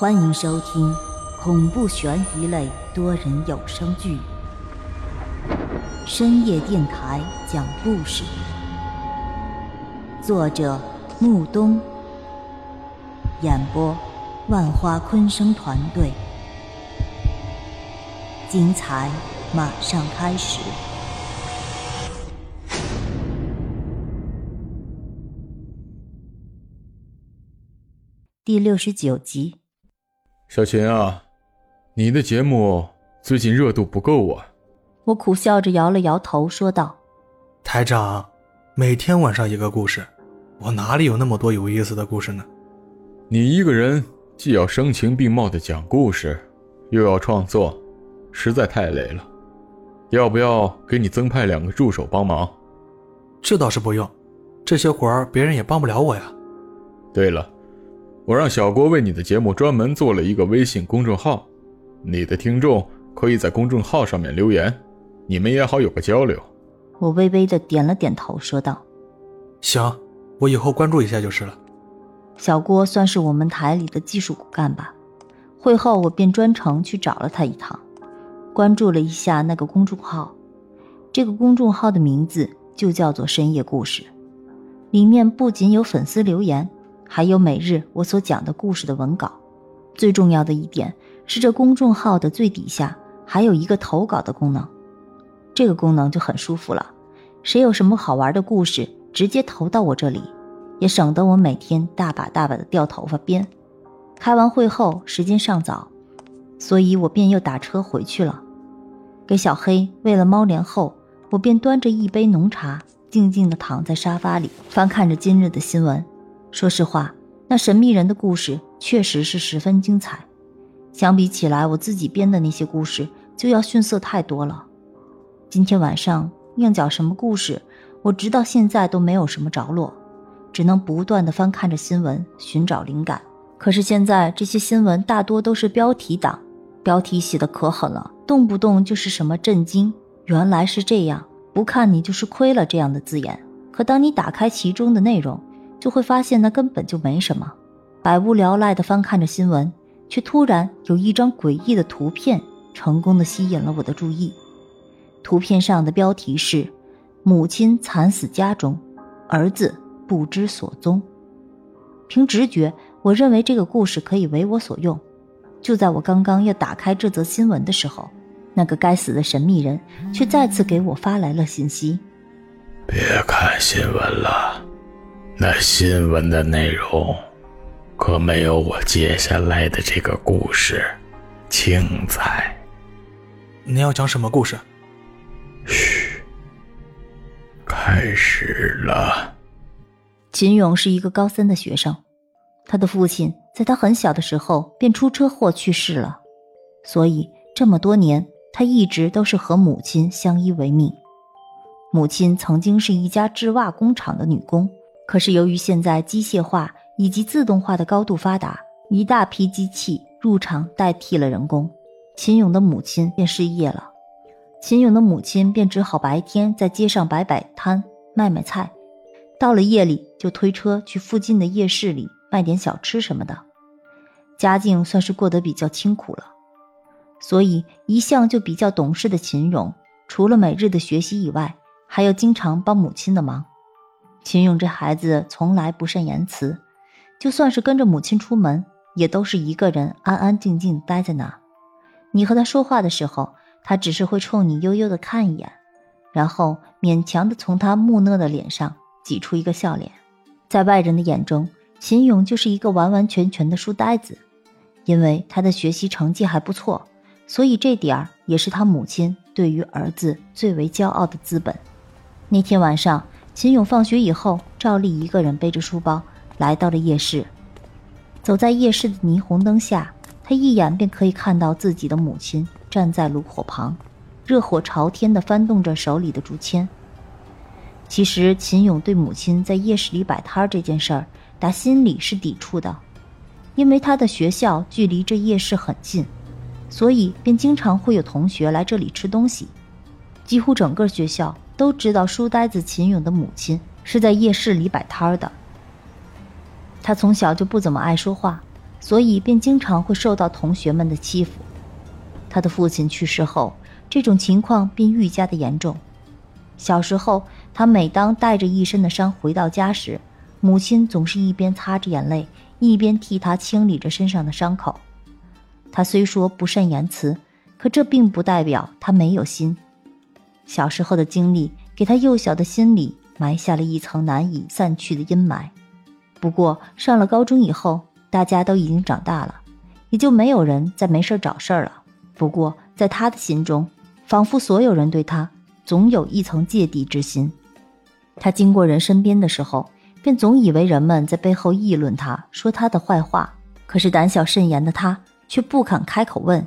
欢迎收听恐怖悬疑类多人有声剧《深夜电台讲故事》，作者木冬，演播万花昆声团队，精彩马上开始。第六十九集。小琴啊，你的节目最近热度不够啊！我苦笑着摇了摇头，说道：“台长，每天晚上一个故事，我哪里有那么多有意思的故事呢？你一个人既要声情并茂的讲故事，又要创作，实在太累了。要不要给你增派两个助手帮忙？这倒是不用，这些活儿别人也帮不了我呀。对了。”我让小郭为你的节目专门做了一个微信公众号，你的听众可以在公众号上面留言，你们也好有个交流。我微微的点了点头，说道：“行，我以后关注一下就是了。”小郭算是我们台里的技术骨干吧。会后我便专程去找了他一趟，关注了一下那个公众号。这个公众号的名字就叫做“深夜故事”，里面不仅有粉丝留言。还有每日我所讲的故事的文稿，最重要的一点是，这公众号的最底下还有一个投稿的功能。这个功能就很舒服了，谁有什么好玩的故事，直接投到我这里，也省得我每天大把大把的掉头发编。开完会后，时间尚早，所以我便又打车回去了。给小黑喂了猫粮后，我便端着一杯浓茶，静静地躺在沙发里，翻看着今日的新闻。说实话，那神秘人的故事确实是十分精彩，相比起来，我自己编的那些故事就要逊色太多了。今天晚上要讲什么故事，我直到现在都没有什么着落，只能不断的翻看着新闻寻找灵感。可是现在这些新闻大多都是标题党，标题写的可狠了，动不动就是什么震惊，原来是这样，不看你就是亏了这样的字眼。可当你打开其中的内容，就会发现那根本就没什么，百无聊赖地翻看着新闻，却突然有一张诡异的图片成功的吸引了我的注意。图片上的标题是“母亲惨死家中，儿子不知所踪”。凭直觉，我认为这个故事可以为我所用。就在我刚刚要打开这则新闻的时候，那个该死的神秘人却再次给我发来了信息：“别看新闻了。”那新闻的内容可没有我接下来的这个故事精彩。你要讲什么故事？嘘，开始了。秦勇是一个高三的学生，他的父亲在他很小的时候便出车祸去世了，所以这么多年他一直都是和母亲相依为命。母亲曾经是一家制袜工厂的女工。可是由于现在机械化以及自动化的高度发达，一大批机器入场代替了人工，秦勇的母亲便失业了。秦勇的母亲便只好白天在街上摆摆摊卖卖菜，到了夜里就推车去附近的夜市里卖点小吃什么的，家境算是过得比较清苦了。所以一向就比较懂事的秦勇，除了每日的学习以外，还要经常帮母亲的忙。秦勇这孩子从来不善言辞，就算是跟着母亲出门，也都是一个人安安静静待在那。你和他说话的时候，他只是会冲你悠悠的看一眼，然后勉强的从他木讷的脸上挤出一个笑脸。在外人的眼中，秦勇就是一个完完全全的书呆子。因为他的学习成绩还不错，所以这点儿也是他母亲对于儿子最为骄傲的资本。那天晚上。秦勇放学以后，照例一个人背着书包来到了夜市。走在夜市的霓虹灯下，他一眼便可以看到自己的母亲站在炉火旁，热火朝天地翻动着手里的竹签。其实，秦勇对母亲在夜市里摆摊这件事儿，打心里是抵触的，因为他的学校距离这夜市很近，所以便经常会有同学来这里吃东西。几乎整个学校。都知道书呆子秦勇的母亲是在夜市里摆摊儿的。他从小就不怎么爱说话，所以便经常会受到同学们的欺负。他的父亲去世后，这种情况便愈加的严重。小时候，他每当带着一身的伤回到家时，母亲总是一边擦着眼泪，一边替他清理着身上的伤口。他虽说不善言辞，可这并不代表他没有心。小时候的经历给他幼小的心里埋下了一层难以散去的阴霾。不过上了高中以后，大家都已经长大了，也就没有人再没事找事儿了。不过在他的心中，仿佛所有人对他总有一层芥蒂之心。他经过人身边的时候，便总以为人们在背后议论他，说他的坏话。可是胆小慎言的他却不敢开口问，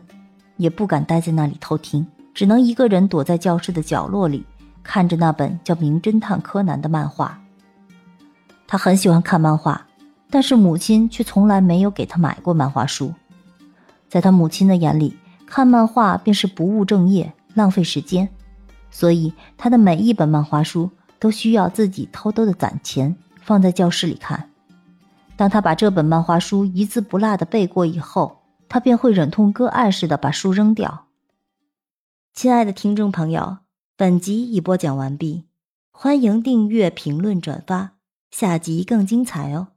也不敢待在那里偷听，只能一个人躲在教室的角落里，看着那本叫《名侦探柯南》的漫画。他很喜欢看漫画，但是母亲却从来没有给他买过漫画书。在他母亲的眼里，看漫画便是不务正业、浪费时间，所以他的每一本漫画书。都需要自己偷偷的攒钱放在教室里看。当他把这本漫画书一字不落的背过以后，他便会忍痛割爱似的把书扔掉。亲爱的听众朋友，本集已播讲完毕，欢迎订阅、评论、转发，下集更精彩哦。